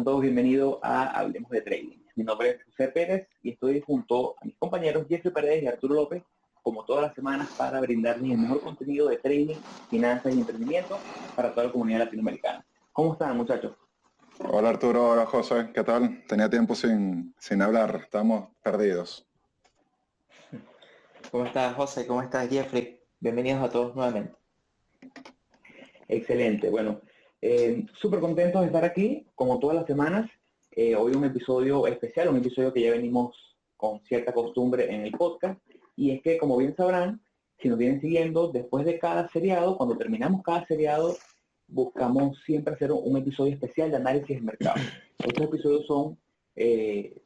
Sean todos bienvenidos a Hablemos de Trading. Mi nombre es José Pérez y estoy junto a mis compañeros Jeffrey Pérez y Arturo López, como todas las semanas, para brindarles el mejor contenido de trading, finanzas y emprendimiento para toda la comunidad latinoamericana. ¿Cómo están, muchachos? Hola Arturo, hola José, ¿qué tal? Tenía tiempo sin, sin hablar, estamos perdidos. ¿Cómo estás, José? ¿Cómo estás, Jeffrey? Bienvenidos a todos nuevamente. Excelente, bueno, eh, Súper contentos de estar aquí, como todas las semanas. Eh, hoy un episodio especial, un episodio que ya venimos con cierta costumbre en el podcast. Y es que, como bien sabrán, si nos vienen siguiendo, después de cada seriado, cuando terminamos cada seriado, buscamos siempre hacer un, episodio especial de análisis de mercado. Estos episodios son eh,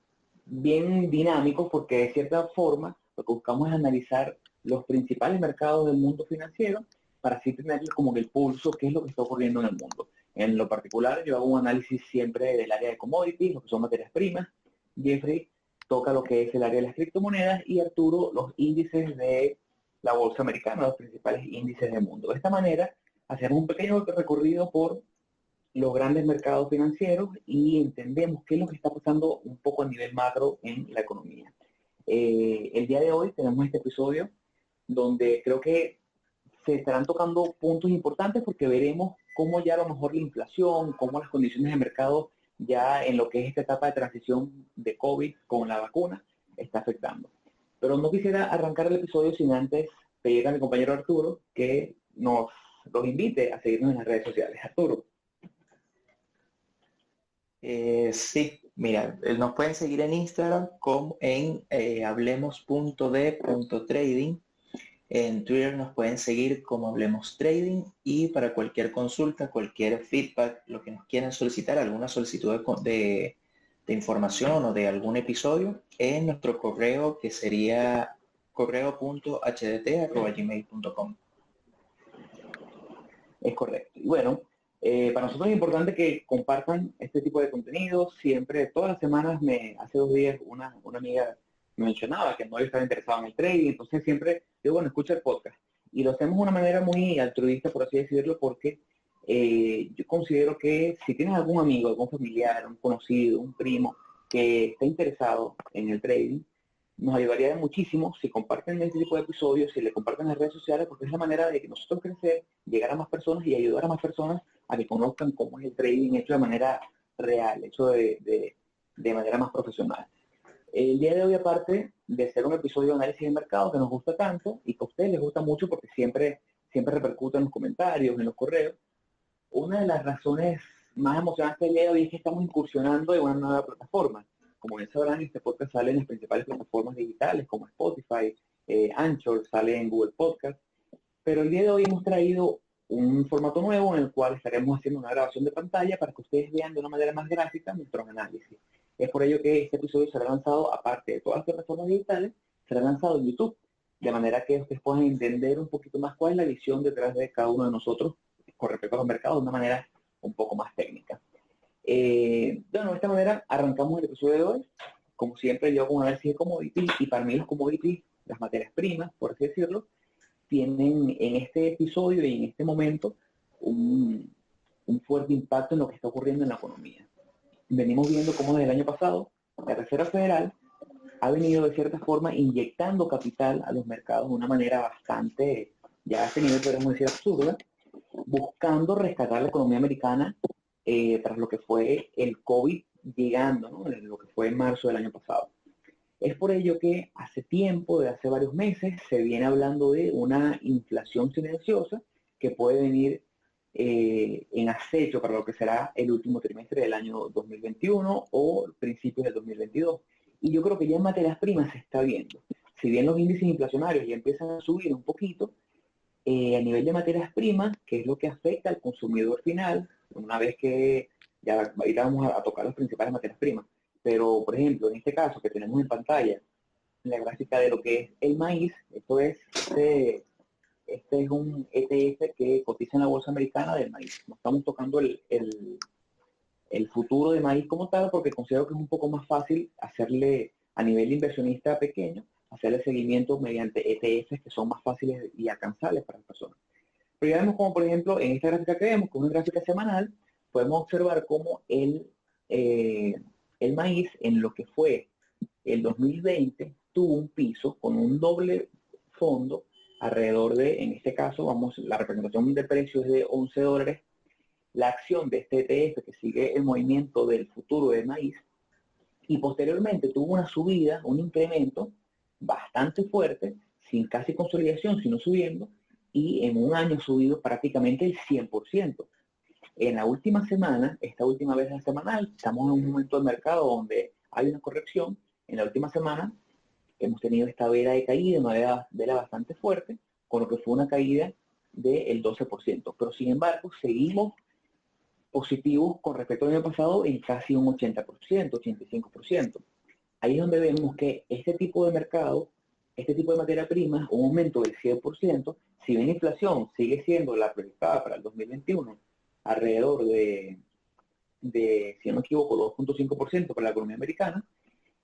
bien dinámicos porque de cierta forma lo que buscamos es analizar los principales mercados del mundo financiero para así tener como el pulso, qué es lo que está ocurriendo en el mundo. En lo particular, yo hago un análisis siempre del área de commodities, lo que son materias primas. Jeffrey toca lo que es el área de las criptomonedas y Arturo los índices de la bolsa americana, los principales índices del mundo. De esta manera, hacemos un pequeño recorrido por los grandes mercados financieros y entendemos qué es lo que está pasando un poco a nivel macro en la economía. Eh, el día de hoy tenemos este episodio donde creo que se estarán tocando puntos importantes porque veremos cómo ya a lo mejor la inflación, cómo las condiciones de mercado ya en lo que es esta etapa de transición de COVID con la vacuna está afectando. Pero no quisiera arrancar el episodio sin antes pedir a mi compañero Arturo que nos los invite a seguirnos en las redes sociales. Arturo. Eh, sí, mira, eh, nos pueden seguir en Instagram como en eh, hablemos.d.trading en Twitter nos pueden seguir como Hablemos Trading y para cualquier consulta, cualquier feedback, lo que nos quieran solicitar, alguna solicitud de, información o de algún episodio, en nuestro correo que sería correo.hdt.gmail.com. Es correcto. Y bueno, eh, para nosotros es importante que compartan este tipo de contenido. Siempre, todas las semanas, me hace dos días, una, una amiga mencionaba que no estaba interesado en el trading, entonces siempre digo, bueno, escucha el podcast. Y lo hacemos de una manera muy altruista, por así decirlo, porque eh, yo considero que si tienes algún amigo, algún familiar, un conocido, un primo que está interesado en el trading, nos ayudaría muchísimo si comparten este tipo de episodios, si le comparten en las redes sociales, porque es la manera de que nosotros crecer, llegar a más personas y ayudar a más personas a que conozcan cómo es el trading hecho de manera real, hecho de manera más profesional. El día de hoy, aparte de ser un episodio de análisis de mercado que nos gusta tanto y que a ustedes les gusta mucho porque siempre, siempre repercute en los comentarios, en los correos, una de las razones más emocionantes del día de hoy es que estamos incursionando en una nueva plataforma. Como bien sabrán, este podcast sale en las principales plataformas digitales como Spotify, eh, Anchor, sale en Google Podcast. Pero el día de hoy hemos traído un formato nuevo en el cual estaremos haciendo una grabación de pantalla para que ustedes vean de una manera más gráfica nuestros análisis. Es por ello que este episodio será lanzado, aparte de todas las plataformas digitales, será lanzado en YouTube, de manera que ustedes puedan entender un poquito más cuál es la visión detrás de cada uno de nosotros con respecto a los mercados de una manera un poco más técnica. Eh, bueno, de esta manera arrancamos el episodio de hoy. Como siempre, yo hago un análisis de commodities y para mí los commodities, las materias primas, por así decirlo, tienen en este episodio y en este momento un fuerte impacto en lo que está ocurriendo en la economía venimos viendo cómo desde el año pasado la Reserva Federal ha venido de cierta forma inyectando capital a los mercados de una manera bastante, ya a este nivel podemos decir absurda, buscando rescatar la economía americana eh, tras lo que fue el COVID llegando, ¿no? lo que fue en marzo del año pasado. Es por ello que hace tiempo, de hace varios meses, se viene hablando de una inflación silenciosa que puede venir eh, en acecho para lo que será el último trimestre del año 2021 o principios del 2022. Y yo creo que ya en materias primas se está viendo. Si bien los índices inflacionarios ya empiezan a subir un poquito, eh, a nivel de materias primas, que es lo que afecta al consumidor final, una vez que ya ahorita vamos a, tocar las principales materias primas, pero por ejemplo, en este caso que tenemos en pantalla, la gráfica de lo que es el maíz, esto es este, este es un ETF que cotiza en la bolsa americana del maíz. No estamos tocando el, el, futuro de maíz como tal, porque considero que es un poco más fácil hacerle a nivel inversionista pequeño, hacerle seguimiento mediante ETFs que son más fáciles y alcanzables para las personas. Pero ya vemos como, por ejemplo, en esta gráfica que vemos, con una gráfica semanal, podemos observar cómo el, eh, el maíz en lo que fue el 2020 tuvo un piso con un doble fondo alrededor de, en este caso, vamos, la representación de precios es de 11 dólares. La acción de este ETF que sigue el movimiento del futuro del maíz y posteriormente tuvo una subida, un incremento bastante fuerte, sin casi consolidación, sino subiendo, y en un año subido prácticamente el 100%. En la última semana, esta última vez la semanal, estamos en un momento del mercado donde hay una corrección. En la última semana hemos tenido esta vela de caída, una vela, bastante fuerte, con lo que fue una caída del 12%. Pero sin embargo, seguimos positivos con respecto al año pasado en casi un 80%, 85%. Ahí es donde vemos que este tipo de mercado, este tipo de materia prima, un aumento del 100%, si bien la inflación sigue siendo la proyectada para el 2021, alrededor de, de si no me equivoco, 2.5% para la economía americana,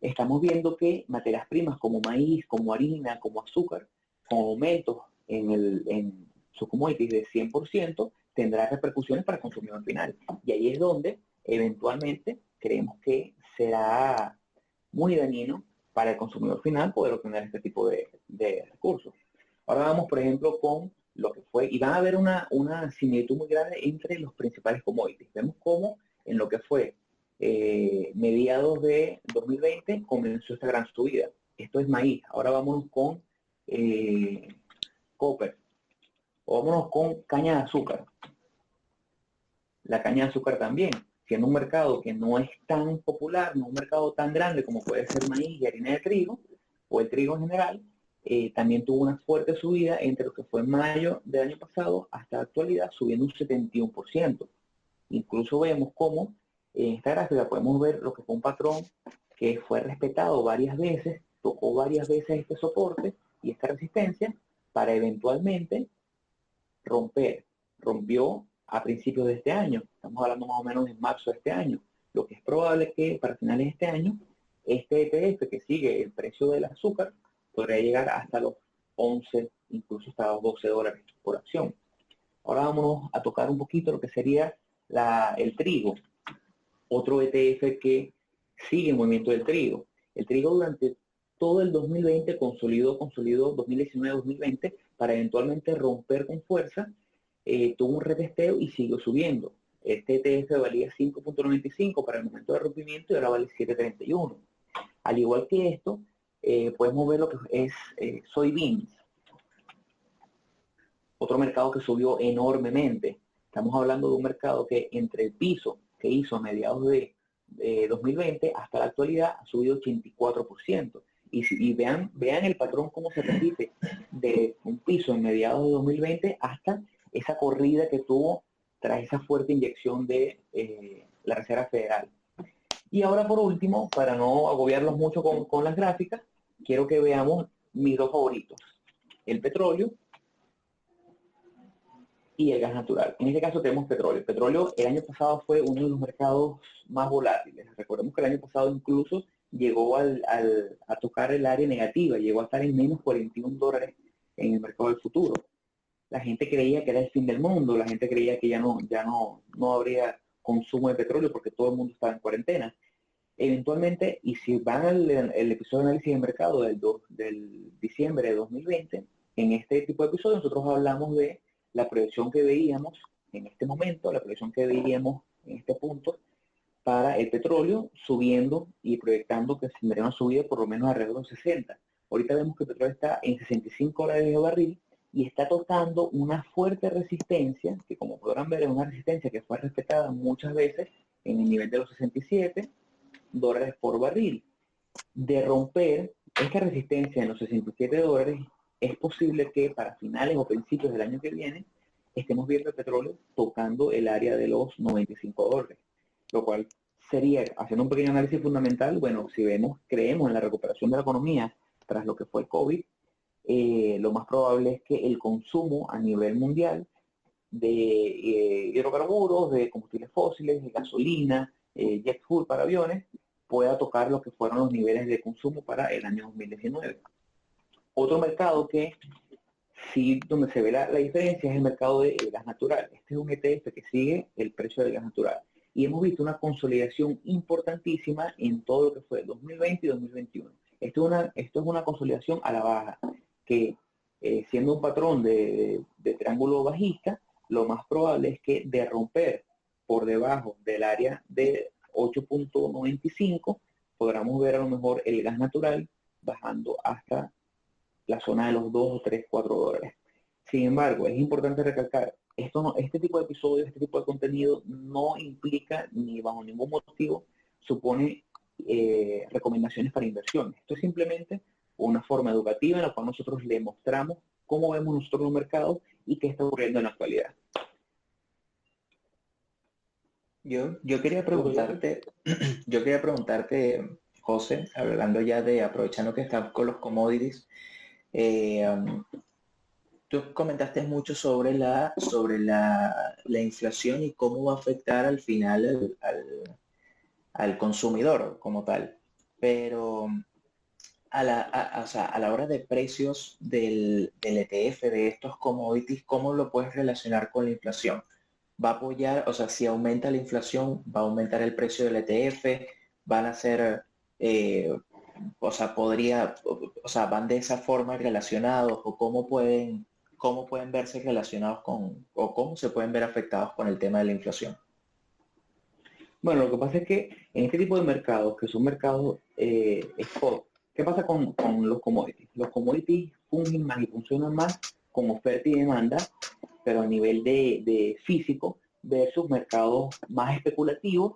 estamos viendo que materias primas como maíz, como harina, como azúcar, con aumentos en, el, en de 100%, tendrá repercusiones para el consumidor final. Y ahí es donde eventualmente creemos que será muy dañino para el consumidor final poder obtener este tipo de, recursos. Ahora vamos, por ejemplo, con lo que fue, y va a haber una, una similitud muy grande entre los principales commodities. Vemos cómo en lo que fue eh, mediados de 2020 comenzó esta gran subida. Esto es maíz. Ahora vamos con eh, copper. O vámonos con caña de azúcar. La caña de azúcar también, siendo un mercado que no es tan popular, no un mercado tan grande como puede ser maíz y harina de trigo, o el trigo en general, eh, también tuvo una fuerte subida entre lo que fue mayo del año pasado hasta la actualidad, subiendo un 71%. Incluso vemos cómo en esta gráfica podemos ver lo que fue un patrón que fue respetado varias veces, tocó varias veces este soporte y esta resistencia para eventualmente romper. Rompió a principios de este año, estamos hablando más o menos en marzo de este año, lo que es probable que para finales de este año este ETF que sigue el precio del azúcar podría llegar hasta los 11, incluso hasta los 12 dólares por acción. Ahora vámonos a tocar un poquito lo que sería el trigo otro ETF que sigue el movimiento del trigo. El trigo durante todo el 2020 consolidó, consolidó 2019-2020 para eventualmente romper con fuerza, eh, tuvo un retesteo y siguió subiendo. Este ETF valía 5.95 para el momento de rompimiento y ahora vale 7.31. Al igual que esto, eh, podemos ver lo que es eh, soybeans. Otro mercado que subió enormemente. Estamos hablando de un mercado que entre el piso que hizo a mediados de 2020 hasta la actualidad ha subido 84%. Y, vean, vean el patrón cómo se repite de un piso en mediados de 2020 hasta esa corrida que tuvo tras esa fuerte inyección de eh, la Reserva Federal. Y ahora por último, para no agobiarlos mucho con, con las gráficas, quiero que veamos mis dos favoritos. El petróleo y el gas natural. En este caso tenemos petróleo. Petróleo el año pasado fue uno de los mercados más volátiles. Recordemos que el año pasado incluso llegó al, a tocar el área negativa, llegó a estar en menos 41 dólares en el mercado del futuro. La gente creía que era el fin del mundo, la gente creía que ya no, ya no, no habría consumo de petróleo porque todo el mundo estaba en cuarentena. Eventualmente, y si van al el episodio de análisis de mercado del, del diciembre de 2020, en este tipo de episodios nosotros hablamos de la proyección que veíamos en este momento, la proyección que veíamos en este punto, para el petróleo subiendo y proyectando que tendría una subida por lo menos alrededor de 60. Ahorita vemos que el petróleo está en 65 dólares de barril y está tocando una fuerte resistencia, que como podrán ver es una resistencia que fue respetada muchas veces en el nivel de los 67 dólares por barril. De romper esta resistencia en los 67 dólares es posible que para finales o principios del año que viene estemos viendo el petróleo tocando el área de los 95 dólares, lo cual sería, haciendo un pequeño análisis fundamental, bueno, si vemos, creemos en la recuperación de la economía tras lo que fue el COVID, eh, lo más probable es que el consumo a nivel mundial de eh, hidrocarburos, de combustibles fósiles, de gasolina, eh, jet fuel para aviones, pueda tocar lo que fueron los niveles de consumo para el año 2019. Otro mercado que sí, donde se ve la, diferencia es el mercado de gas natural. Este es un ETF que sigue el precio del gas natural. Y hemos visto una consolidación importantísima en todo lo que fue 2020 y 2021. Esto es una, esto es una consolidación a la baja, que eh, siendo un patrón de, triángulo bajista, lo más probable es que de romper por debajo del área de 8.95, podamos ver a lo mejor el gas natural bajando hasta la zona de los 2 o 3, 4 dólares. Sin embargo, es importante recalcar, esto este tipo de episodios, este tipo de contenido no implica ni bajo ningún motivo supone eh, recomendaciones para inversiones. Esto es simplemente una forma educativa en la cual nosotros le mostramos cómo vemos nosotros los mercados y qué está ocurriendo en la actualidad. Yo, yo quería preguntarte, yo quería preguntarte, José, hablando ya de aprovechando que estás con los commodities, eh, um, tú comentaste mucho sobre la sobre la, inflación y cómo va a afectar al final al, consumidor como tal. Pero a la, a, la hora de precios del, del, ETF, de estos commodities, ¿cómo lo puedes relacionar con la inflación? ¿Va a apoyar, o sea, si aumenta la inflación, va a aumentar el precio del ETF? ¿Van a ser eh, o sea, podría, o sea, van de esa forma relacionados o cómo pueden, cómo pueden verse relacionados con, o cómo se pueden ver afectados con el tema de la inflación. Bueno, lo que pasa es que en este tipo de mercados, que son mercados eh, spot, ¿qué pasa con, los commodities? Los commodities fungen más y funcionan más como oferta y demanda, pero a nivel de, de físico versus mercados más especulativos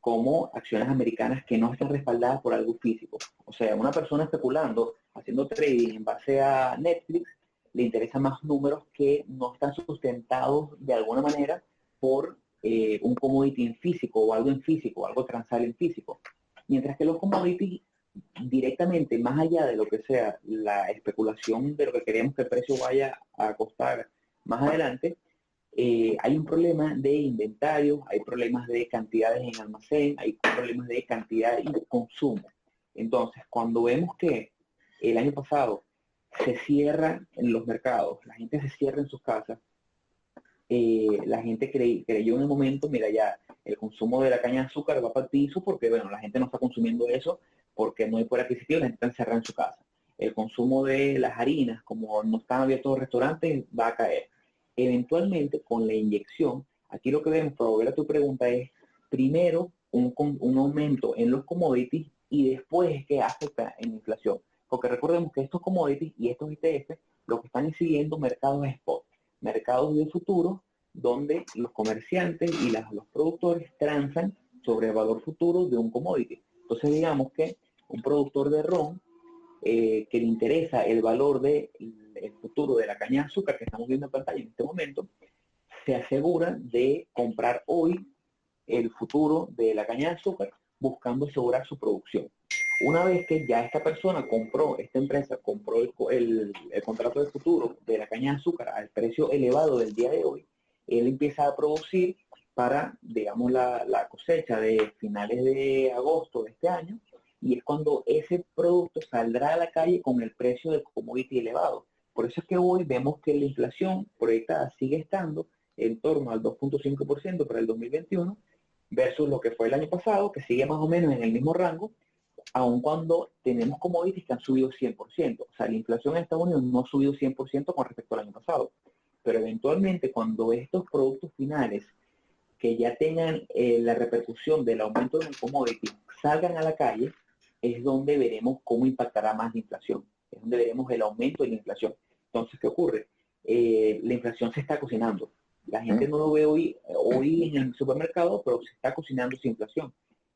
como acciones americanas que no están respaldadas por algo físico. O sea, una persona especulando, haciendo trading en base a Netflix, le interesan más números que no están sustentados de alguna manera por eh, un commodity en físico o algo en físico, algo transal en físico. Mientras que los commodities directamente, más allá de lo que sea la especulación de lo que queremos que el precio vaya a costar más adelante, eh, hay un problema de inventario, hay problemas de cantidades en almacén, hay problemas de cantidad y de consumo. Entonces, cuando vemos que el año pasado se cierra en los mercados, la gente se cierra en sus casas, eh, la gente creyó en el momento, mira ya, el consumo de la caña de azúcar va para el piso porque, bueno, la gente no está consumiendo eso porque no hay por adquisitivo, la gente está encerrada en su casa. El consumo de las harinas, como no están abiertos los restaurantes, va a caer eventualmente con la inyección, aquí lo que para volver a tu pregunta, es primero un, un aumento en los commodities y después es que afecta en la inflación. Porque recordemos que estos commodities y estos ETF lo que están siguiendo mercados spot, mercados de futuro, donde los comerciantes y los productores transan sobre el valor futuro de un commodity. Entonces digamos que un productor de ron eh, que le interesa el valor del futuro de la caña de azúcar que estamos viendo en pantalla en este momento, se asegura de comprar hoy el futuro de la caña de azúcar buscando asegurar su producción. Una vez que ya esta persona compró, esta empresa compró el, contrato de futuro de la caña de azúcar al precio elevado del día de hoy, él empieza a producir para, digamos, la, la cosecha de finales de agosto de este año y es cuando ese producto saldrá a la calle con el precio del commodity elevado. Por eso es que hoy vemos que la inflación proyectada sigue estando en torno al 2.5% para el 2021 versus lo que fue el año pasado, que sigue más o menos en el mismo rango, aun cuando tenemos commodities que han subido 100%. O sea, la inflación en Estados Unidos no ha subido 100% con respecto al año pasado. Pero eventualmente cuando estos productos finales que ya tengan eh, la repercusión del aumento de un commodity salgan a la calle, es donde veremos cómo impactará más la inflación, es donde veremos el aumento de la inflación. Entonces, ¿qué ocurre? Eh, la inflación se está cocinando. La gente no lo ve hoy, hoy en el supermercado, pero se está cocinando esa inflación.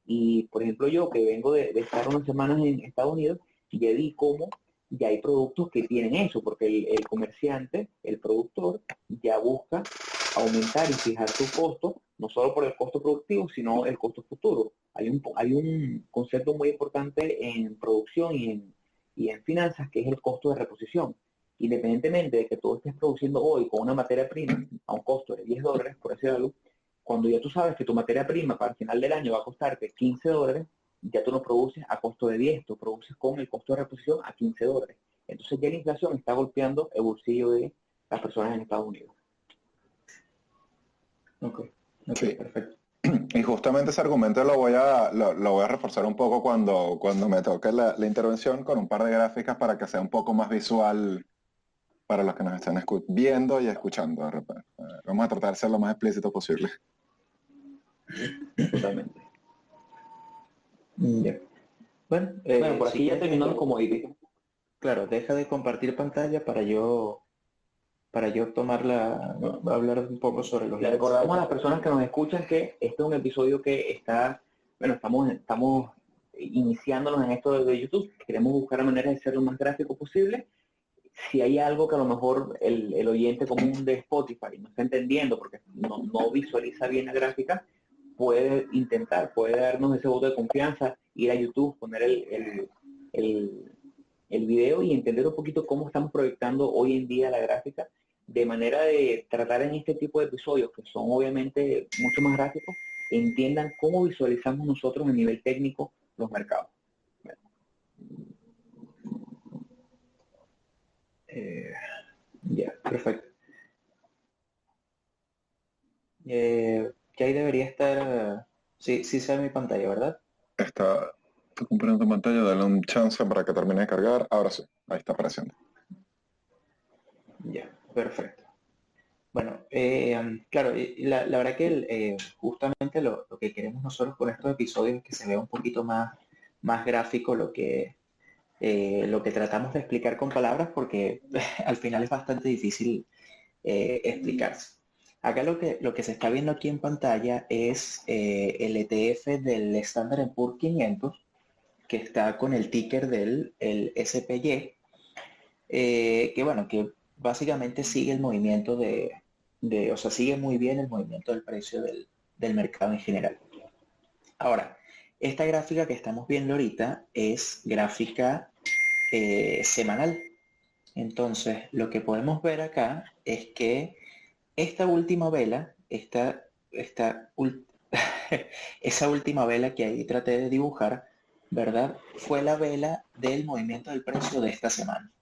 Y, por ejemplo, yo que vengo de, estar unas semanas en Estados Unidos, ya vi cómo ya hay productos que tienen eso, porque el, comerciante, el productor, ya busca aumentar y fijar su costo, no solo por el costo productivo, sino el costo futuro. Hay un, hay un concepto muy importante en producción y en, y en finanzas que es el costo de reposición. Independientemente de que tú estés produciendo hoy con una materia prima a un costo de 10 dólares, por decirlo, cuando ya tú sabes que tu materia prima para el final del año va a costarte 15 dólares, ya tú no produces a costo de 10, tú produces con el costo de reposición a 15 dólares. Entonces ya la inflación está golpeando el bolsillo de las personas en Estados Unidos. Ok, okay perfecto. Y justamente ese argumento lo voy a, lo, voy a reforzar un poco cuando, cuando me toque la, intervención con un par de gráficas para que sea un poco más visual para los que nos están viendo y escuchando. Vamos a tratar de ser lo más explícito posible. Totalmente. Bueno, eh, por aquí ya terminó como Claro, deja de compartir pantalla para yo para yo tomarla, a hablar un poco sobre los... Le recordamos a las personas que nos escuchan que este es un episodio que está, bueno, estamos, estamos iniciándonos en esto de YouTube, queremos buscar la manera de ser lo más gráfico posible. Si hay algo que a lo mejor el, oyente común de Spotify no está entendiendo porque no, visualiza bien la gráfica, puede intentar, puede darnos ese voto de confianza, ir a YouTube, poner el, el, el video y entender un poquito cómo estamos proyectando hoy en día la gráfica de manera de tratar en este tipo de episodios, que son obviamente mucho más gráficos, entiendan cómo visualizamos nosotros a nivel técnico los mercados. Eh, ya, perfecto. Eh, que ahí debería estar, sí, sí sale mi pantalla, ¿verdad? Está cumpliendo tu pantalla, dale un chance para que termine de cargar. Ahora sí, ahí está apareciendo. Ya. Perfecto. Bueno, eh, claro, la, la, verdad que eh, justamente lo, que queremos nosotros con estos episodios es que se vea un poquito más, más gráfico lo que, eh, lo que tratamos de explicar con palabras porque al final es bastante difícil explicarse. Acá lo que, lo que se está viendo aquí en pantalla es el ETF del Standard Poor's 500 que está con el ticker del el SPY, que bueno, que básicamente sigue el movimiento de, o sea, sigue muy bien el movimiento del precio del, mercado en general. Ahora, esta gráfica que estamos viendo ahorita es gráfica eh, semanal. Entonces, lo que podemos ver acá es que esta última vela, esta, esta esa última vela que ahí traté de dibujar, ¿verdad? Fue la vela del movimiento del precio de esta semana.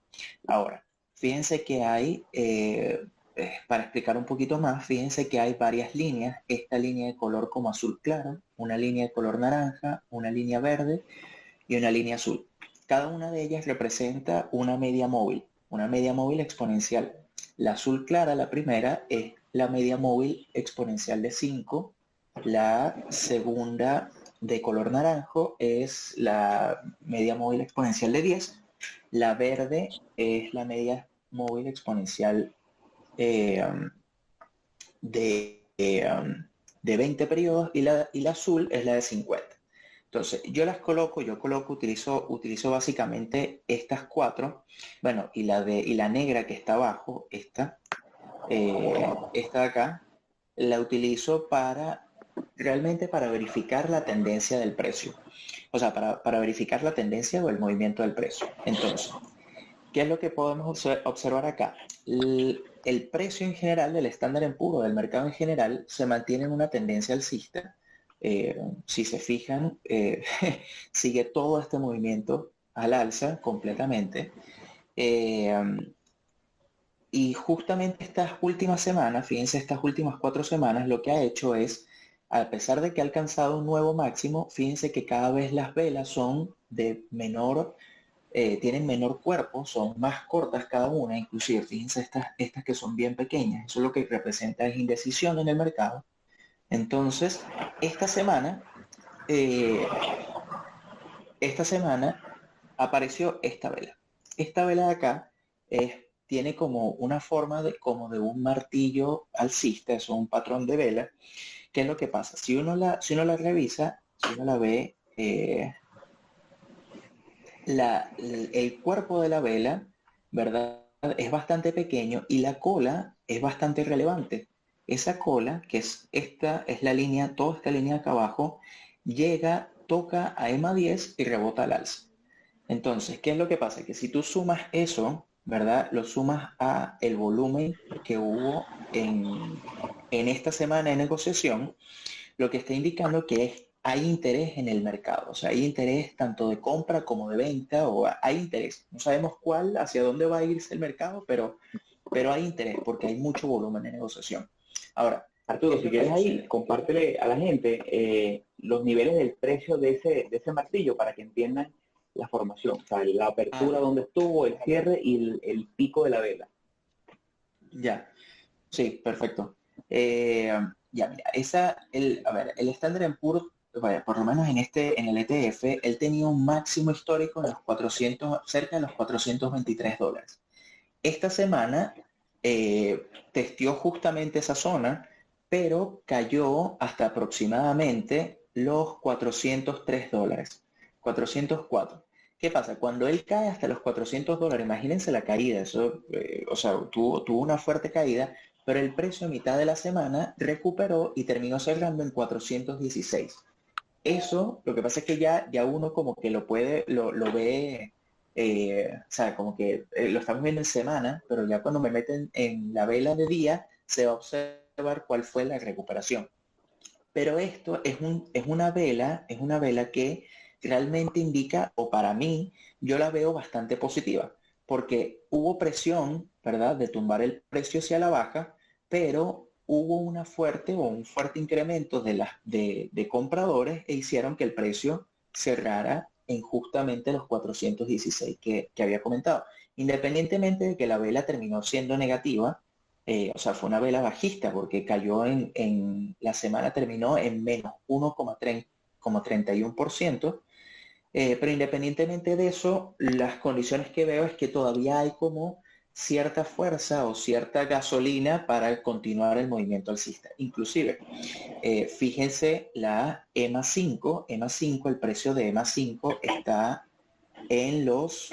Ahora, Fíjense que hay, eh, eh, para explicar un poquito más, fíjense que hay varias líneas. Esta línea de color como azul claro, una línea de color naranja, una línea verde y una línea azul. Cada una de ellas representa una media móvil, una media móvil exponencial. La azul clara, la primera, es la media móvil exponencial de 5. La segunda de color naranjo es la media móvil exponencial de 10. La verde es la media móvil exponencial eh, um, de, um, de 20 periodos y la, y la azul es la de 50. Entonces, yo las coloco, yo coloco, utilizo, utilizo básicamente estas cuatro, bueno, y la de y la negra que está abajo, esta, eh, esta de acá, la utilizo para realmente para verificar la tendencia del precio. O sea, para, para verificar la tendencia o el movimiento del precio. Entonces, ¿Qué es lo que podemos observar acá? El, precio en general del estándar en puro, del mercado en general, se mantiene en una tendencia alcista. Eh, si se fijan, eh, sigue todo este movimiento al alza completamente. Eh, y justamente estas últimas semanas, fíjense, estas últimas cuatro semanas, lo que ha hecho es, a pesar de que ha alcanzado un nuevo máximo, fíjense que cada vez las velas son de menor eh, tienen menor cuerpo, son más cortas cada una, inclusive fíjense estas, estas que son bien pequeñas, eso es lo que representa es indecisión en el mercado. Entonces, esta semana, eh, esta semana apareció esta vela. Esta vela de acá tiene como una forma de, como de un martillo alcista, es un patrón de vela. ¿Qué es lo que pasa? Si uno la, si uno la revisa, si uno la ve, eh, el cuerpo de la vela, ¿verdad? Es bastante pequeño y la cola es bastante relevante. Esa cola, que es esta, es la línea, toda esta línea acá abajo, llega, toca a EMA 10 y rebota al alza. Entonces, ¿qué es lo que pasa? Que si tú sumas eso, ¿verdad? Lo sumas a el volumen que hubo en, en esta semana de negociación, lo que está indicando que es hay interés en el mercado, o sea, hay interés tanto de compra como de venta, o hay interés. No sabemos cuál, hacia dónde va a irse el mercado, pero, pero hay interés porque hay mucho volumen de negociación. Ahora, Arturo, si quieres ahí, compártele a la gente eh, los niveles del precio de ese, de ese martillo para que entiendan la formación, o sea, la apertura ah. donde estuvo, el cierre y el, pico de la vela. Ya, sí, perfecto. Eh, ya, mira, esa, el, a ver, el Standard Poor's, vaya, por lo menos en este, en el ETF, él tenía un máximo histórico en los 400, cerca de los 423 dólares. Esta semana eh, testió justamente esa zona, pero cayó hasta aproximadamente los 403 dólares, 404. ¿Qué pasa? Cuando él cae hasta los 400 dólares, imagínense la caída, eso, eh, o sea, tuvo, tuvo una fuerte caída, pero el precio a mitad de la semana recuperó y terminó cerrando en 416. Eso, lo que pasa es que ya, ya uno como que lo puede, lo, ve, eh, o sea, como que eh, lo estamos viendo en semana, pero ya cuando me meten en la vela de día, se va a observar cuál fue la recuperación. Pero esto es, un, es una vela, es una vela que realmente indica, o para mí, yo la veo bastante positiva, porque hubo presión, ¿verdad?, de tumbar el precio hacia la baja, pero hubo una fuerte o un fuerte incremento de, las de, compradores e hicieron que el precio cerrara en justamente los 416 que, había comentado. Independientemente de que la vela terminó siendo negativa, eh, o sea, fue una vela bajista porque cayó en, en la semana, terminó en menos 1,31%, eh, pero independientemente de eso, las condiciones que veo es que todavía hay como cierta fuerza o cierta gasolina para continuar el movimiento alcista. Inclusive, eh, fíjense la EMA 5, EMA 5, el precio de EMA 5 está en los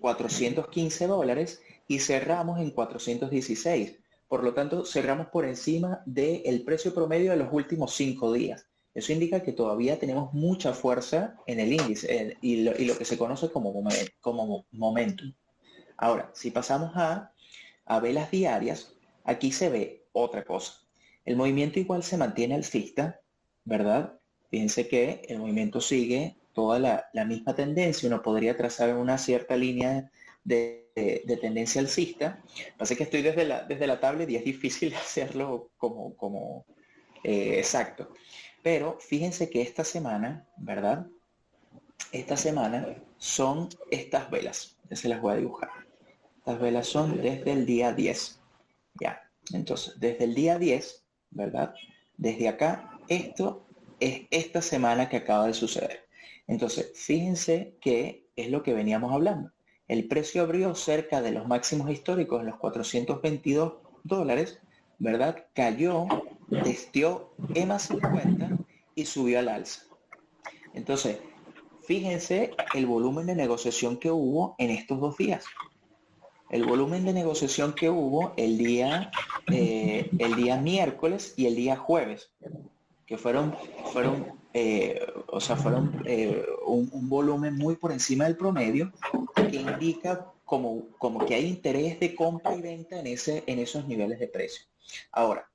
415 eh, dólares y cerramos en 416. Por lo tanto, cerramos por encima del precio promedio de los últimos cinco días. Eso indica que todavía tenemos mucha fuerza en el índice y, lo, que se conoce como, como momentum. Ahora, si pasamos a, a velas diarias, aquí se ve otra cosa. El movimiento igual se mantiene alcista, ¿verdad? Fíjense que el movimiento sigue toda la, misma tendencia. Uno podría trazar una cierta línea de, tendencia alcista. Pasa que estoy desde la, desde la tablet y es difícil hacerlo como, como eh, exacto. Pero fíjense que esta semana, ¿verdad? Esta semana son estas velas. Ya se las voy a dibujar. Estas velas son desde el día 10. Ya. Entonces, desde el día 10, ¿verdad? Desde acá, esto es esta semana que acaba de suceder. Entonces, fíjense que es lo que veníamos hablando. El precio abrió cerca de los máximos históricos en los 422 dólares, ¿verdad? Cayó testió EMA 50 y subió al alza. Entonces, fíjense el volumen de negociación que hubo en estos dos días. El volumen de negociación que hubo el día, eh, el día miércoles y el día jueves, que fueron, fueron eh, o sea, fueron eh, un, un, volumen muy por encima del promedio, que indica como, como que hay interés de compra y venta en, ese, en esos niveles de precio. Ahora,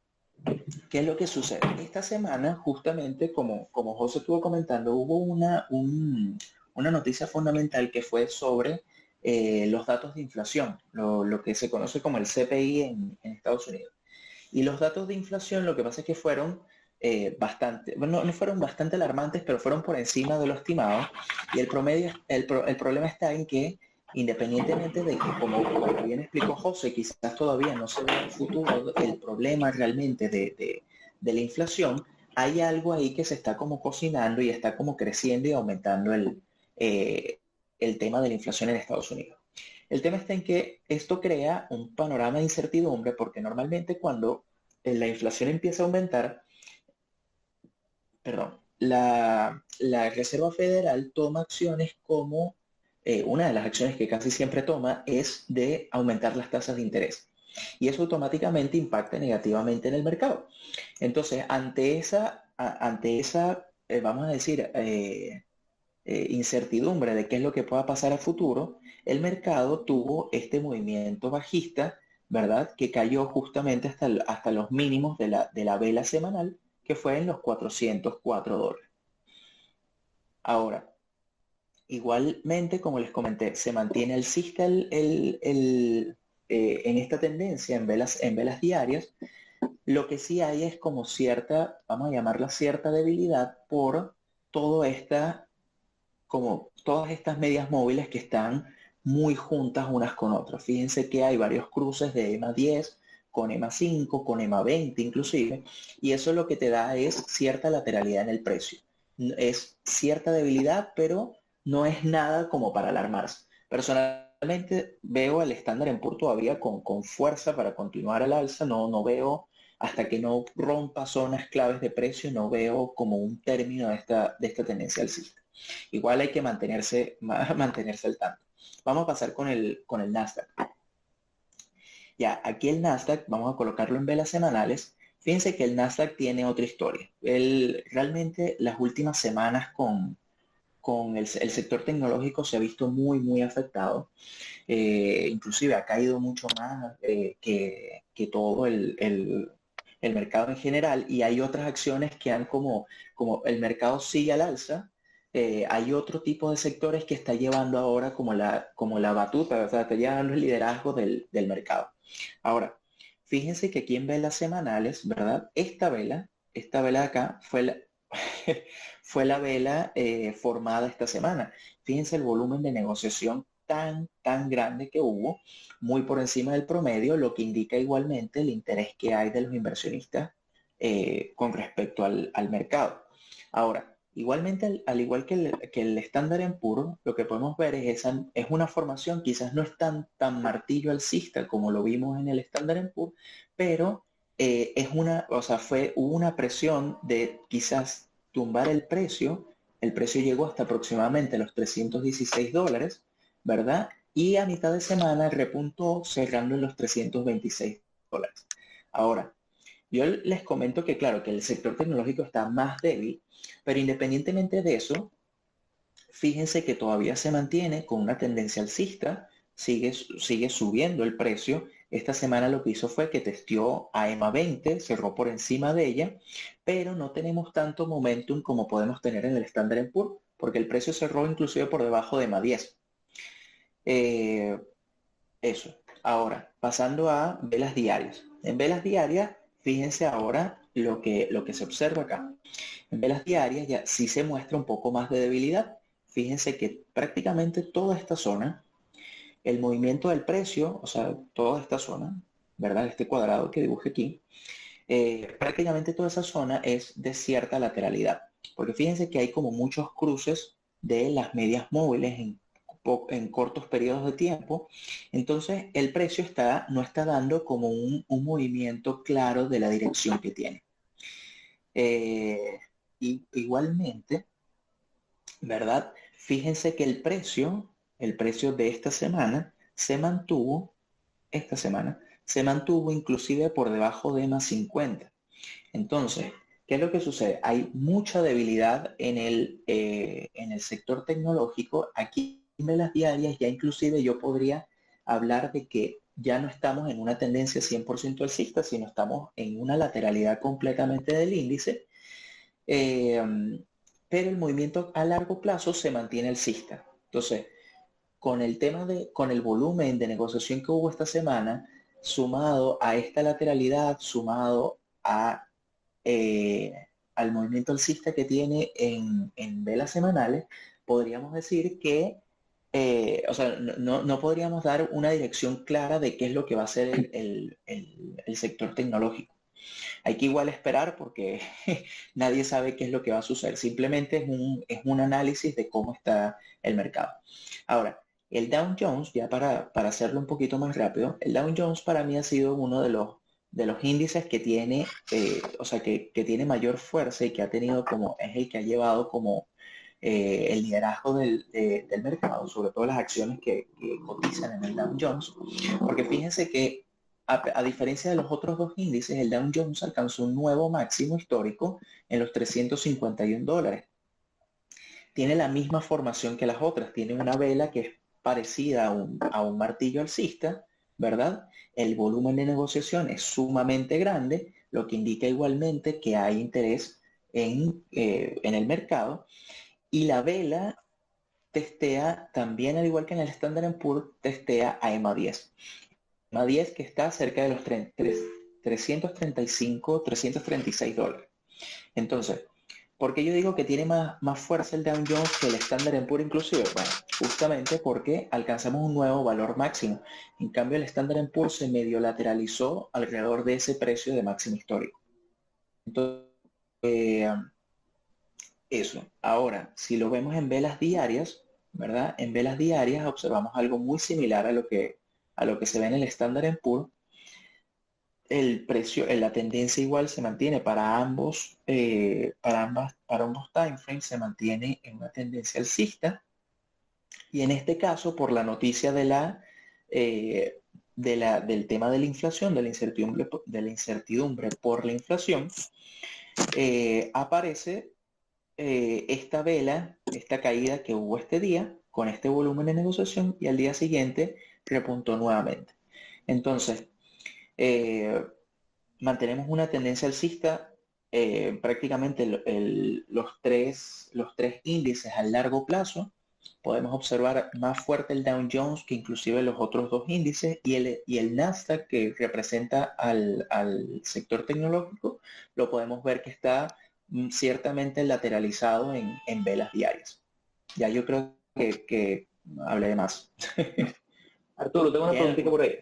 ¿Qué es lo que sucede? Esta semana, justamente, como, como José estuvo comentando, hubo una, una noticia fundamental que fue sobre eh, los datos de inflación, lo, que se conoce como el CPI en, Estados Unidos. Y los datos de inflación lo que pasa es que fueron eh, bastante, bueno, no fueron bastante alarmantes, pero fueron por encima de lo estimado. Y el promedio, el, el problema está en que independientemente de que, como, bien explicó José, quizás todavía no se ve el futuro, el problema realmente de, la inflación, hay algo ahí que se está como cocinando y está como creciendo y aumentando el, eh, el tema de la inflación en Estados Unidos. El tema está en que esto crea un panorama de incertidumbre porque normalmente cuando la inflación empieza a aumentar, perdón, la, la Reserva Federal toma acciones como eh, una de las acciones que casi siempre toma es de aumentar las tasas de interés. Y eso automáticamente impacta negativamente en el mercado. Entonces, ante esa, ante esa eh, vamos a decir, eh, incertidumbre de qué es lo que pueda pasar a futuro, el mercado tuvo este movimiento bajista, ¿verdad? Que cayó justamente hasta, hasta los mínimos de la, de la vela semanal, que fue en los 404 dólares. Ahora, igualmente, como les comenté, se mantiene el el, eh, en esta tendencia en velas, en velas diarias. Lo que sí hay es como cierta, vamos a llamarla cierta debilidad por todo esta, como todas estas medias móviles que están muy juntas unas con otras. Fíjense que hay varios cruces de EMA 10 con EMA 5, con EMA 20 inclusive, y eso lo que te da es cierta lateralidad en el precio. Es cierta debilidad, pero no es nada como para alarmarse. Personalmente veo al estándar en Poor's todavía con, con, fuerza para continuar al alza, no, no veo hasta que no rompa zonas claves de precio, no veo como un término de esta, de esta tendencia alcista. Igual hay que mantenerse, mantenerse al tanto. Vamos a pasar con el, con el Nasdaq. Ya, aquí el Nasdaq, vamos a colocarlo en velas semanales. Fíjense que el Nasdaq tiene otra historia. El, realmente las últimas semanas con, con el, sector tecnológico se ha visto muy, muy afectado. Eh, inclusive ha caído mucho más eh, que, que, todo el, el, el, mercado en general y hay otras acciones que han como, como el mercado sigue al alza, eh, hay otro tipo de sectores que está llevando ahora como la, como la batuta, o sea, está llevando el liderazgo del, mercado. Ahora, fíjense que aquí en velas semanales, ¿verdad? Esta vela, esta vela de acá fue la, fue la vela eh, formada esta semana. Fíjense el volumen de negociación tan, tan grande que hubo, muy por encima del promedio, lo que indica igualmente el interés que hay de los inversionistas eh, con respecto al, al mercado. Ahora, Igualmente, al, igual que el, estándar en puro, lo que podemos ver es, esa, es una formación, quizás no es tan, tan martillo alcista como lo vimos en el estándar en puro, pero eh, es una, o sea, fue una presión de quizás tumbar el precio. El precio llegó hasta aproximadamente los 316 dólares, ¿verdad? Y a mitad de semana repuntó cerrando en los 326 dólares. Ahora, yo les comento que claro, que el sector tecnológico está más débil, pero independientemente de eso, fíjense que todavía se mantiene con una tendencia alcista, sigue, sigue subiendo el precio. Esta semana lo que hizo fue que testió a EMA 20, cerró por encima de ella, pero no tenemos tanto momentum como podemos tener en el Standard Poor's, porque el precio cerró inclusive por debajo de EMA 10. Eh, eso. Ahora, pasando a velas diarias. En velas diarias Fíjense ahora lo que, lo que se observa acá. En velas diarias ya sí se muestra un poco más de debilidad. Fíjense que prácticamente toda esta zona, el movimiento del precio, o sea, toda esta zona, ¿verdad? Este cuadrado que dibuje aquí, eh, prácticamente toda esa zona es de cierta lateralidad. Porque fíjense que hay como muchos cruces de las medias móviles en en cortos periodos de tiempo, entonces el precio está, no está dando como un, movimiento claro de la dirección que tiene. Eh, igualmente, ¿verdad? Fíjense que el precio, el precio de esta semana, se mantuvo, esta semana, se mantuvo inclusive por debajo de más 50. Entonces, ¿qué es lo que sucede? Hay mucha debilidad en el, eh, en el sector tecnológico. Aquí las diarias, ya inclusive yo podría hablar de que ya no estamos en una tendencia 100% alcista, sino estamos en una lateralidad completamente del índice. Eh, pero el movimiento a largo plazo se mantiene alcista. Entonces, con el tema de, con el volumen de negociación que hubo esta semana, sumado a esta lateralidad, sumado a, eh, al movimiento alcista que tiene en, en velas semanales, podríamos decir que eh, o sea, no, podríamos dar una dirección clara de qué es lo que va a ser el, sector tecnológico. Hay que igual esperar porque nadie sabe qué es lo que va a suceder. Simplemente es un, es un análisis de cómo está el mercado. Ahora, el Dow Jones, ya para, hacerlo un poquito más rápido, el Dow Jones para mí ha sido uno de los, de los índices que tiene, eh, o sea, que, que, tiene mayor fuerza y que ha tenido como, es el que ha llevado como eh, el liderazgo del, mercado, sobre todo las acciones que, cotizan en el Dow Jones, porque fíjense que a, diferencia de los otros dos índices, el Dow Jones alcanzó un nuevo máximo histórico en los 351 dólares. Tiene la misma formación que las otras, tiene una vela que es parecida a un, a un martillo alcista, ¿verdad? El volumen de negociación es sumamente grande, lo que indica igualmente que hay interés en, eh, en el mercado Y la vela testea también, al igual que en el Standard Poor's, testea a EMA 10. EMA 10 que está cerca de los 335, 336 dólares. Entonces, ¿por qué yo digo que tiene más, más fuerza el Dow Jones que el Standard Poor's inclusive? Bueno, justamente porque alcanzamos un nuevo valor máximo. En cambio, el Standard Poor's se medio lateralizó alrededor de ese precio de máximo histórico. Entonces, eh, eso. Ahora, si lo vemos en velas diarias, ¿verdad? En velas diarias observamos algo muy similar a lo que, a lo que se ve en el Standard Poor's. El precio, la tendencia igual se mantiene para ambos, eh, para ambas, para ambos timeframes se mantiene en una tendencia alcista. Y en este caso, por la noticia de la, eh, de la, del tema de la inflación, de la incertidumbre, de la incertidumbre por la inflación, eh, aparece eh, esta vela, esta caída que hubo este día, con este volumen de negociación y al día siguiente repuntó nuevamente. Entonces, eh, mantenemos una tendencia alcista, eh, prácticamente los, tres, los tres índices a largo plazo. Podemos observar más fuerte el Dow Jones que inclusive los otros dos índices y el, y el Nasdaq que representa al, sector tecnológico, lo podemos ver que está ciertamente lateralizado en, velas diarias. Ya yo creo que, que hablé de más. Arturo, tengo una preguntita por ahí.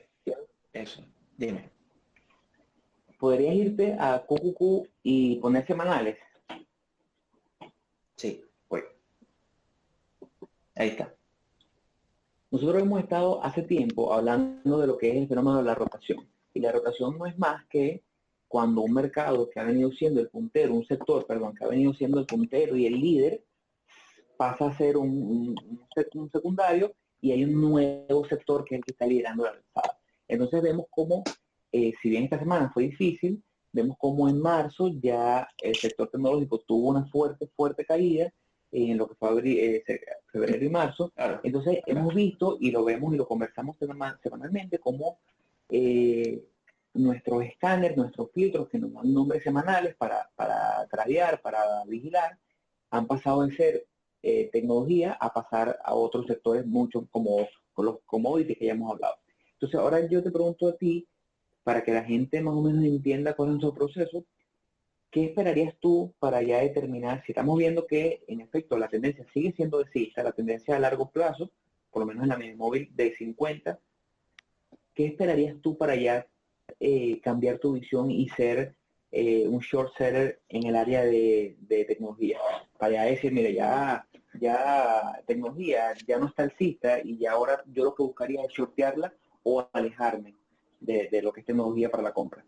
Eso, dime. ¿Podrías irte a QQQ y poner semanales? Sí, voy. Ahí está. Nosotros hemos estado hace tiempo hablando de lo que es el fenómeno de la rotación. Y la rotación no es más que cuando un mercado que ha venido siendo el puntero, un sector, perdón, que ha venido siendo el puntero y el líder, pasa a ser un, secundario y hay un nuevo sector que es el que está liderando la alzada. Entonces vemos cómo, eh, si bien esta semana fue difícil, vemos cómo en marzo ya el sector tecnológico tuvo una fuerte, fuerte caída en lo que fue eh, febrero y marzo. Entonces hemos visto y lo vemos y lo conversamos semanalmente como eh, nuestros escáneres, nuestros filtros que nos dan nombres semanales para, para tradear, para vigilar, han pasado de ser eh, tecnología a pasar a otros sectores mucho como los commodities que ya hemos hablado. Entonces ahora yo te pregunto a ti, para que la gente más o menos entienda cuál es nuestro proceso, ¿qué esperarías tú para ya determinar si estamos viendo que en efecto la tendencia sigue siendo decista, la tendencia a largo plazo, por lo menos en la media móvil de 50, ¿qué esperarías tú para ya eh, cambiar tu visión y ser eh, un short seller en el área de, tecnología. Para decir, mire, ya, ya tecnología ya no está alcista y ya ahora yo lo que buscaría es shortearla o alejarme de, lo que es tecnología para la compra.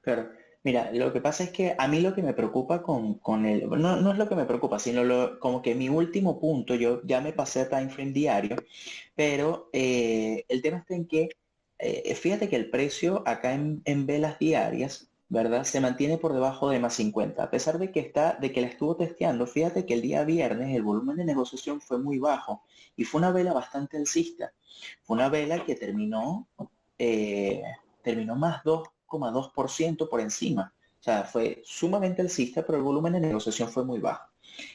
Claro. Mira, lo que pasa es que a mí lo que me preocupa con, con el, no, no, es lo que me preocupa, sino lo, como que mi último punto, yo ya me pasé a time frame diario, pero eh, el tema está en que eh, fíjate que el precio acá en, velas diarias, ¿verdad? Se mantiene por debajo de más 50. A pesar de que está, de que la estuvo testeando, fíjate que el día viernes el volumen de negociación fue muy bajo y fue una vela bastante alcista. Fue una vela que terminó, eh, terminó más 2,2% por encima. O sea, fue sumamente alcista, pero el volumen de negociación fue muy bajo.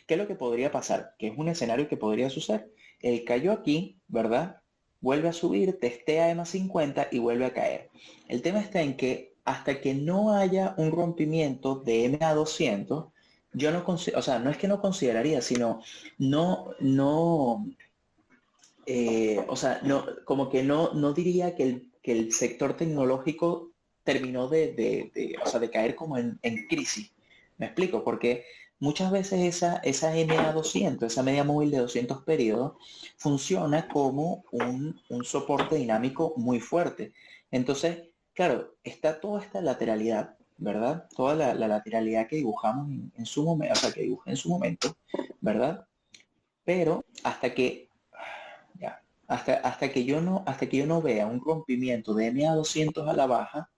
¿Qué es lo que podría pasar? Que es un escenario que podría suceder. El cayó aquí, ¿verdad? Vuelve a subir, testea EMA 50 y vuelve a caer. El tema está en que hasta que no haya un rompimiento de MA 200, yo no o sea, no es que no consideraría, sino no, no, eh, o sea, no, como que no, no diría que el, que el sector tecnológico terminó de, de, o sea, de caer como en, en crisis. Me explico, porque Muchas veces esa, esa MA200, esa media móvil de 200 periodos, funciona como un, soporte dinámico muy fuerte. Entonces, claro, está toda esta lateralidad, ¿verdad? Toda la, lateralidad que dibujamos en, su momento, o sea, que dibujé en su momento, ¿verdad? Pero hasta que, hasta, hasta que yo no, hasta que yo no vea un rompimiento de MA200 a la baja,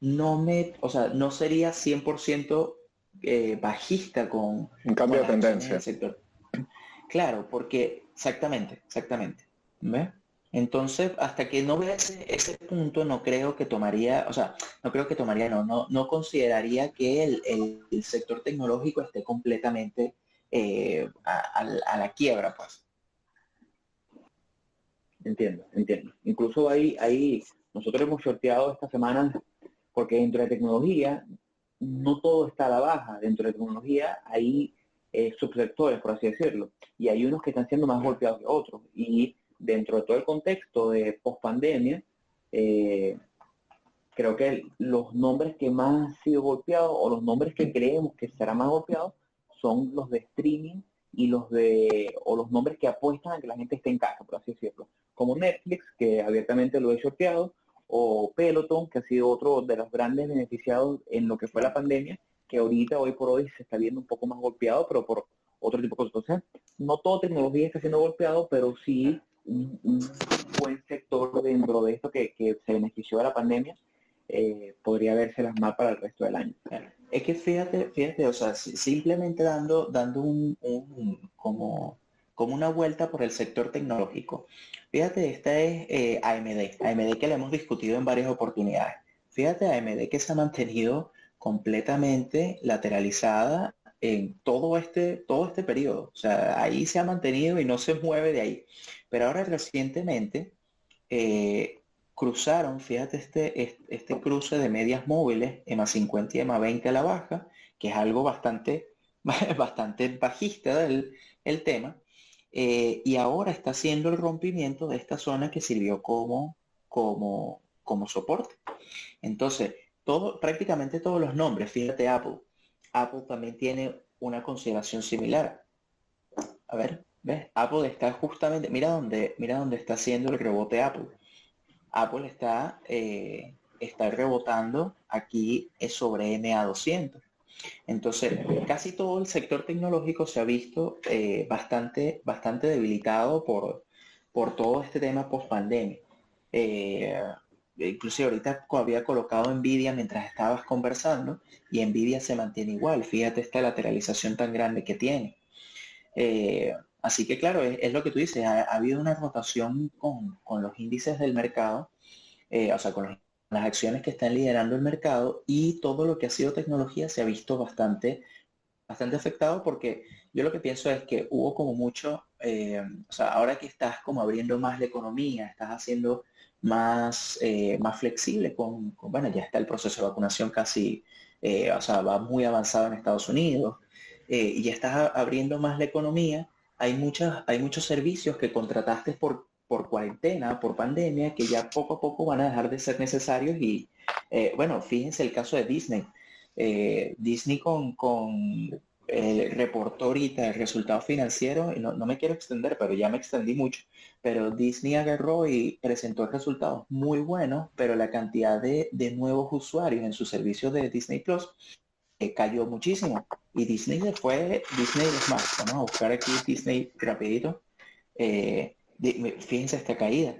no me, o sea, no sería 100% eh, bajista con... Un cambio de tendencia. Sector. Claro, porque exactamente, exactamente. Entonces, hasta que no vea ese, punto, no creo que tomaría, o sea, no creo que tomaría, no, no, no consideraría que el, sector tecnológico esté completamente eh, a, la quiebra, pues. Entiendo, entiendo. Incluso ahí, ahí nosotros hemos sorteado esta semana porque dentro de tecnología no todo está a la baja. Dentro de tecnología hay eh, subsectores, por así decirlo, y hay unos que están siendo más golpeados que otros. Y dentro de todo el contexto de post-pandemia, eh, creo que los nombres que más han sido golpeados o los nombres que creemos que serán más golpeados son los de streaming y los de o los nombres que apuestan a que la gente esté en casa, por así decirlo, como Netflix, que abiertamente lo he sorteado, o Peloton, que ha sido otro de los grandes beneficiados en lo que fue la pandemia, que ahorita, hoy por hoy, se está viendo un poco más golpeado, pero por otro tipo de cosas. no toda tecnología está siendo golpeado, pero sí un, buen sector dentro de esto que, se benefició de la pandemia eh, podría verse mal para el resto del año. Es que fíjate, fíjate, o sea, simplemente dando, dando un, como, como una vuelta por el sector tecnológico. Fíjate, esta es eh, AMD, AMD que le hemos discutido en varias oportunidades. Fíjate, AMD que se ha mantenido completamente lateralizada en todo este, todo este periodo. O sea, ahí se ha mantenido y no se mueve de ahí. Pero ahora recientemente eh, cruzaron, fíjate este, este cruce de medias móviles, EMA 50 y EMA 20 a la baja, que es algo bastante, bastante bajista del el tema, eh, y ahora está haciendo el rompimiento de esta zona que sirvió como, como, como soporte. Entonces, todo, prácticamente todos los nombres, fíjate Apple, Apple también tiene una consideración similar. A ver, ¿ves? Apple está justamente, mira dónde, mira dónde está haciendo el rebote Apple. Apple está, eh, está rebotando aquí sobre MA200. Entonces, casi todo el sector tecnológico se ha visto eh, bastante, bastante debilitado por, por todo este tema post pandemia. Eh, inclusive ahorita había colocado Nvidia mientras estabas conversando y Nvidia se mantiene igual. Fíjate esta lateralización tan grande que tiene. Eh, así que claro, es, lo que tú dices, ha, habido una rotación con, los índices del mercado, o sea, con los las acciones que están liderando el mercado y todo lo que ha sido tecnología se ha visto bastante, bastante afectado porque yo lo que pienso es que hubo como mucho, eh, o sea, ahora que estás como abriendo más la economía, estás haciendo más, eh, más flexible con, bueno, ya está el proceso de vacunación casi, eh, o sea, va muy avanzado en Estados Unidos y ya estás abriendo más la economía, hay, muchas, hay muchos servicios que contrataste por por cuarentena, por pandemia, que ya poco a poco van a dejar de ser necesarios y, eh, bueno, fíjense el caso de Disney. Eh, Disney con, con el reportó ahorita el resultado financiero, no, no, me quiero extender, pero ya me extendí mucho, pero Disney agarró y presentó resultados muy buenos, pero la cantidad de, de nuevos usuarios en su servicio de Disney Plus eh, cayó muchísimo. Y Disney se fue, Disney es más, vamos a buscar aquí Disney rapidito. Eh, fíjense esta caída.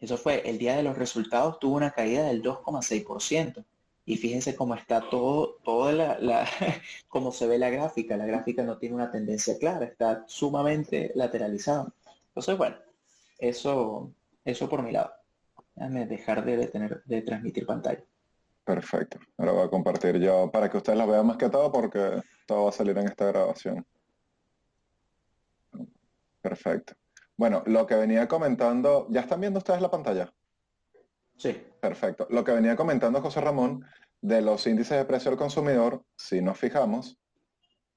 Eso fue el día de los resultados, tuvo una caída del 2,6%. Y fíjense cómo está todo, toda la, cómo se ve la gráfica. La gráfica no tiene una tendencia clara, está sumamente lateralizado. Entonces, bueno, eso, eso por mi lado. Déjame dejar de, tener, de transmitir pantalla. Perfecto. Ahora voy a compartir yo para que ustedes la vean más que todo porque todo va a salir en esta grabación. Perfecto. Bueno, lo que venía comentando, ¿ya están viendo ustedes la pantalla? Sí. Perfecto. Lo que venía comentando José Ramón de los índices de precio al consumidor, si nos fijamos,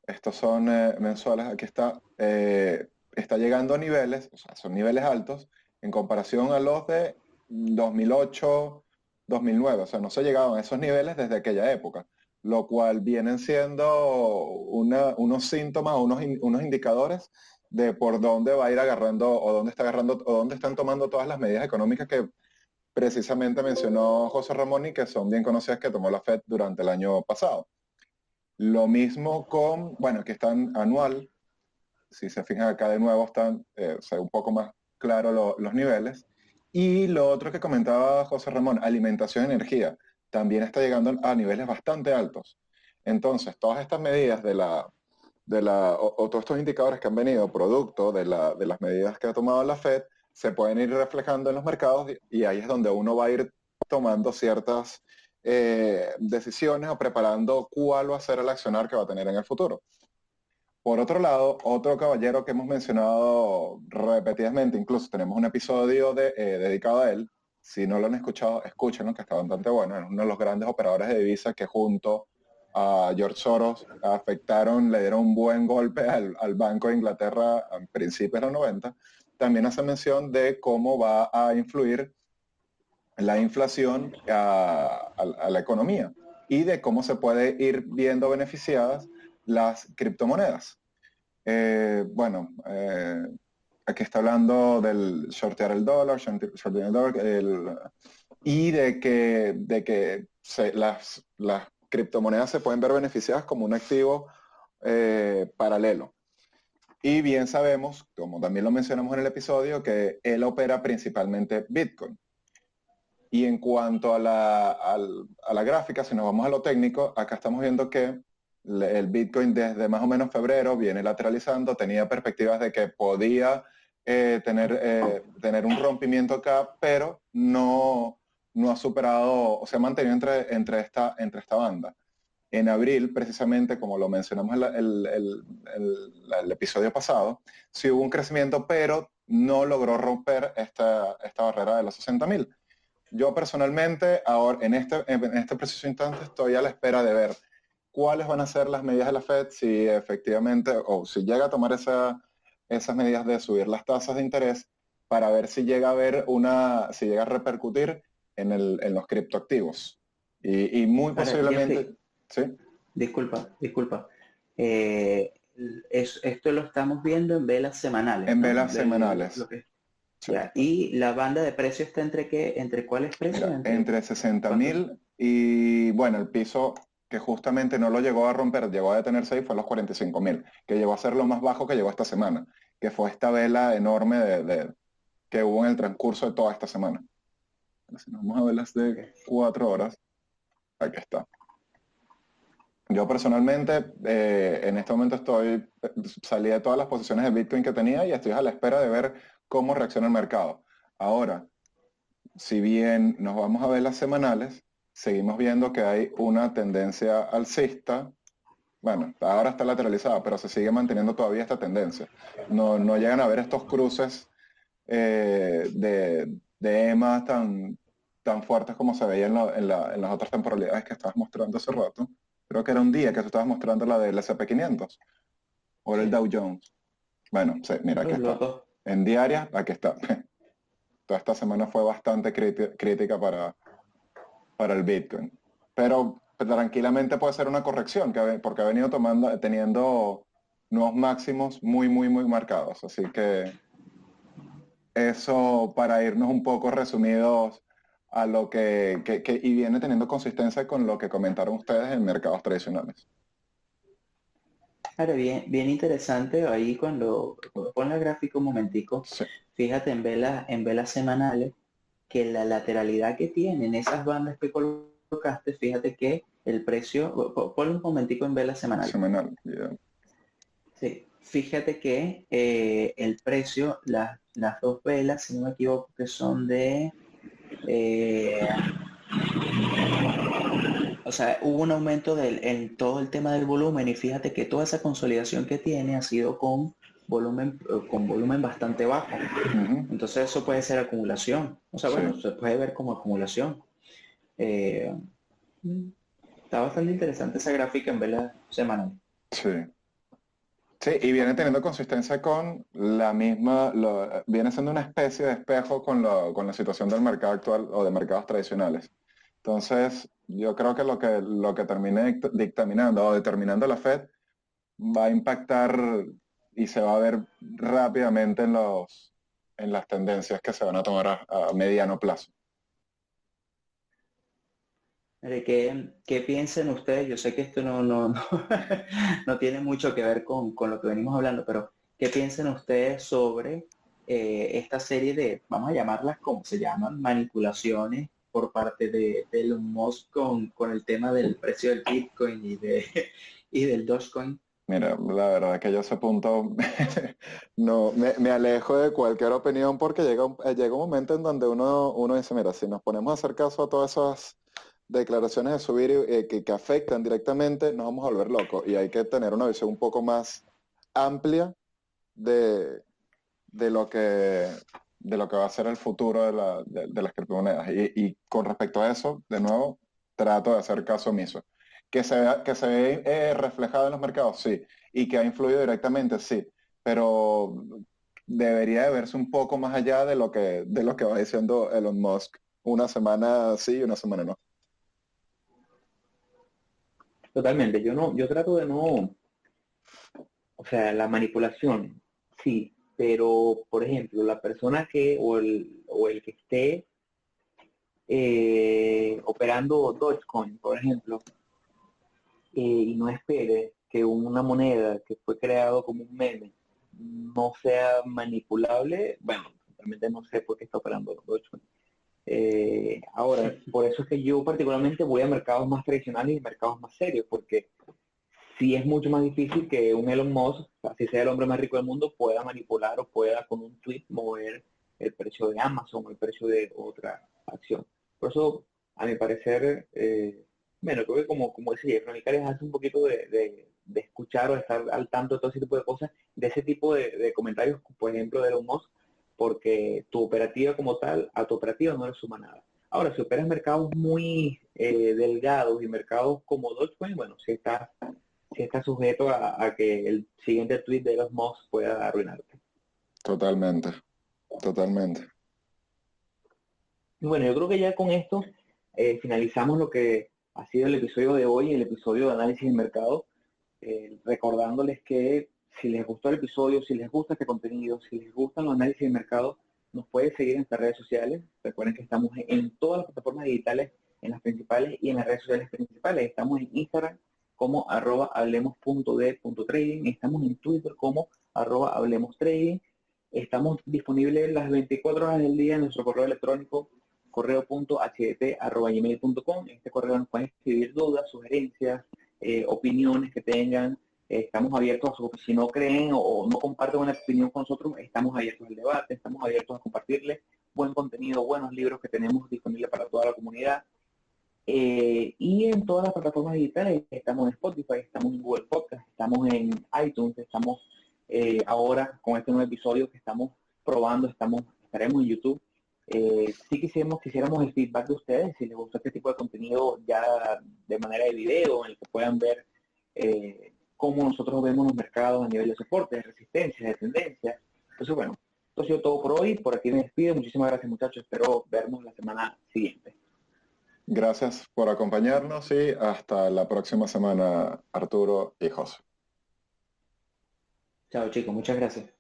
estos son eh, mensuales, aquí está, eh, está llegando a niveles, o sea, son niveles altos en comparación a los de 2008, 2009, o sea, no se llegaban a esos niveles desde aquella época, lo cual vienen siendo unos síntomas, unos, unos indicadores de por dónde va a ir agarrando o dónde está agarrando o dónde están tomando todas las medidas económicas que precisamente mencionó José Ramón y que son bien conocidas que tomó la Fed durante el año pasado. Lo mismo con, bueno, que están anual, si se fijan acá de nuevo están eh, un poco más claro los niveles. Y lo otro que comentaba José Ramón, alimentación y energía, también está llegando a niveles bastante altos. Entonces, todas estas medidas de la, de la, o, todos estos indicadores que han venido producto de, la, de las medidas que ha tomado la Fed se pueden ir reflejando en los mercados y, ahí es donde uno va a ir tomando ciertas eh, decisiones o preparando cuál va a ser el accionar que va a tener en el futuro. Por otro lado, otro caballero que hemos mencionado repetidamente, incluso tenemos un episodio eh, dedicado a él, si no lo han escuchado, escúchenlo, que está bastante bueno, es uno de los grandes operadores de divisas que junto a George Soros afectaron, le dieron un buen golpe al, Banco de Inglaterra a principios de los 90, también hace mención de cómo va a influir la inflación a, la economía y de cómo se puede ir viendo beneficiadas las criptomonedas. Eh, bueno, eh, aquí está hablando del shortear el dólar, shortear el dólar, y de que, de que las, las criptomonedas se pueden ver beneficiadas como un activo eh, paralelo. Y bien sabemos, como también lo mencionamos en el episodio, que él opera principalmente Bitcoin. Y en cuanto a la, gráfica, si nos vamos a lo técnico, acá estamos viendo que el Bitcoin desde más o menos febrero viene lateralizando, tenía perspectivas de que podía eh, tener, eh, tener un rompimiento acá, pero no, no ha superado, o se ha mantenido entre, entre, esta, entre esta banda. En abril, precisamente, como lo mencionamos en el, el, el, episodio pasado, sí hubo un crecimiento, pero no logró romper esta, esta barrera de los 60.000. Yo personalmente, ahora en este, en este preciso instante, estoy a la espera de ver cuáles van a ser las medidas de la Fed, si efectivamente, o si llega a tomar esa, esas medidas de subir las tasas de interés, para ver si llega a haber una, si llega a repercutir en, el, en los criptoactivos. Y, y muy posiblemente... ¿sí? Disculpa, disculpa. Eh, esto lo estamos viendo en velas semanales. En velas semanales. ¿Y la banda de precio está entre qué? ¿Entre cuáles precios? entre, 60 mil y bueno, el piso que justamente no lo llegó a romper, llegó a detenerse ahí, fue los 45 mil, que llegó a ser lo más bajo que llegó esta semana, que fue esta vela enorme de, que hubo en el transcurso de toda esta semana. Si vamos a velas de cuatro horas, aquí está. Yo personalmente eh, en este momento estoy, salí de todas las posiciones de Bitcoin que tenía y estoy a la espera de ver cómo reacciona el mercado. Ahora, si bien nos vamos a ver las semanales, seguimos viendo que hay una tendencia alcista. Bueno, ahora está lateralizada, pero se sigue manteniendo todavía esta tendencia. No, llegan a ver estos cruces eh, de, de, EMA tan, tan fuertes como se veían en, las otras temporalidades que estabas mostrando hace rato. Creo que era un día que tú estabas mostrando la del SP500 o el Dow Jones. Bueno, sí, mira, aquí está. En diaria, aquí está. Toda esta semana fue bastante crítica para, para el Bitcoin. Pero tranquilamente puede ser una corrección, que, porque ha venido tomando, teniendo nuevos máximos muy, muy, muy marcados. Así que eso para irnos un poco resumidos a lo que, y viene teniendo consistencia con lo que comentaron ustedes en mercados tradicionales. Ahora bien, bien interesante ahí cuando, pon la gráfica un momentico, fíjate en velas, en velas semanales, que la lateralidad que tienen esas bandas que colocaste, fíjate que el precio, ponle un momentico en vela semanal. Semanal, Sí, fíjate que eh, el precio, las dos velas, si no me equivoco, que son de... Eh, o sea, hubo un aumento del, en todo el tema del volumen y fíjate que toda esa consolidación que tiene ha sido con volumen con volumen bastante bajo. Entonces eso puede ser acumulación. O sea, bueno, se puede ver como acumulación. Eh, está bastante interesante esa gráfica en vela semanal. Sí. Sí, y viene teniendo consistencia con la misma, viene siendo una especie de espejo con, la situación del mercado actual o de mercados tradicionales. Entonces, yo creo que lo que, lo que termine dictaminando o determinando la Fed va a impactar y se va a ver rápidamente en las tendencias que se van a tomar a, mediano plazo. ¿Qué, ¿Qué, piensan ustedes? Yo sé que esto no, no, no, tiene mucho que ver con, lo que venimos hablando, pero ¿qué piensan ustedes sobre eh, esta serie de, vamos a llamarlas como se llaman, manipulaciones por parte de, de Elon con, con el tema del precio del Bitcoin y, de, y del Dogecoin? Mira, la verdad que yo a ese punto no me, alejo de cualquier opinión porque llega un, llega un momento en donde uno, uno dice, mira, si nos ponemos a hacer caso a todas esas declaraciones de subir eh, que, afectan directamente, nos vamos a volver locos y hay que tener una visión un poco más amplia de, de lo que de lo que va a ser el futuro de, la, de, las criptomonedas. Y, con respecto a eso, de nuevo, trato de hacer caso omiso. Que se, que se ve eh, reflejado en los mercados, sí. Y que ha influido directamente, sí. Pero debería de verse un poco más allá de lo que, de lo que va diciendo Elon Musk. Una semana sí y una semana no. Totalmente. Yo no, yo trato de no, o sea, la manipulación, sí, pero por ejemplo, la persona que o el, o el que esté eh, operando Dogecoin, por ejemplo, eh, y no espere que una moneda que fue creado como un meme no sea manipulable, bueno, realmente no sé por qué está operando Dogecoin. Eh, ahora, por eso es que yo particularmente voy a mercados más tradicionales y mercados más serios, porque sí es mucho más difícil que un Elon Musk, así sea el hombre más rico del mundo, pueda manipular o pueda con un tweet mover el precio de Amazon o el precio de otra acción. Por eso, a mi parecer, eh, bueno, creo que como, como decía, Cronicares hace un poquito de, escuchar o estar al tanto de todo ese tipo de cosas, de ese tipo de, comentarios, por ejemplo, de Elon Musk, porque tu operativa como tal, a tu operativa no le suma nada. Ahora, si operas mercados muy eh, delgados y mercados como Dogecoin, bueno, si estás si está sujeto a, que el siguiente tweet de los Moss pueda arruinarte. Totalmente, totalmente. Bueno, yo creo que ya con esto eh, finalizamos lo que ha sido el episodio de hoy, el episodio de análisis de mercado, eh, recordándoles que si les gustó el episodio, si les gusta este contenido, si les gustan los análisis de mercado, nos pueden seguir en nuestras redes sociales. Recuerden que estamos en todas las plataformas digitales, en las principales y en las redes sociales principales. Estamos en Instagram, como arroba hablemos.de.trading, estamos en Twitter como arroba hablemos trading, estamos disponibles las 24 horas del día en nuestro correo electrónico correo.hdt.gmail.com. En este correo nos pueden escribir dudas, sugerencias, eh, opiniones que tengan. Estamos abiertos si no creen o, no comparten una opinión con nosotros, estamos abiertos al debate, estamos abiertos a compartirles buen contenido, buenos libros que tenemos disponibles para toda la comunidad. Eh, y en todas las plataformas digitales, estamos en Spotify, estamos en Google Podcast, estamos en iTunes, estamos eh, ahora con este nuevo episodio que estamos probando, estamos estaremos en YouTube. Eh, sí quisiéramos, quisiéramos el feedback de ustedes, si les gusta este tipo de contenido ya de manera de video, en el que puedan ver eh, cómo nosotros vemos los mercados a nivel de soporte, de resistencia, de tendencia. Entonces, bueno, esto ha sido todo por hoy. Por aquí me despido. Muchísimas gracias, muchachos. Espero vernos la semana siguiente. Gracias por acompañarnos y hasta la próxima semana, Arturo y José. Chao chicos, muchas gracias.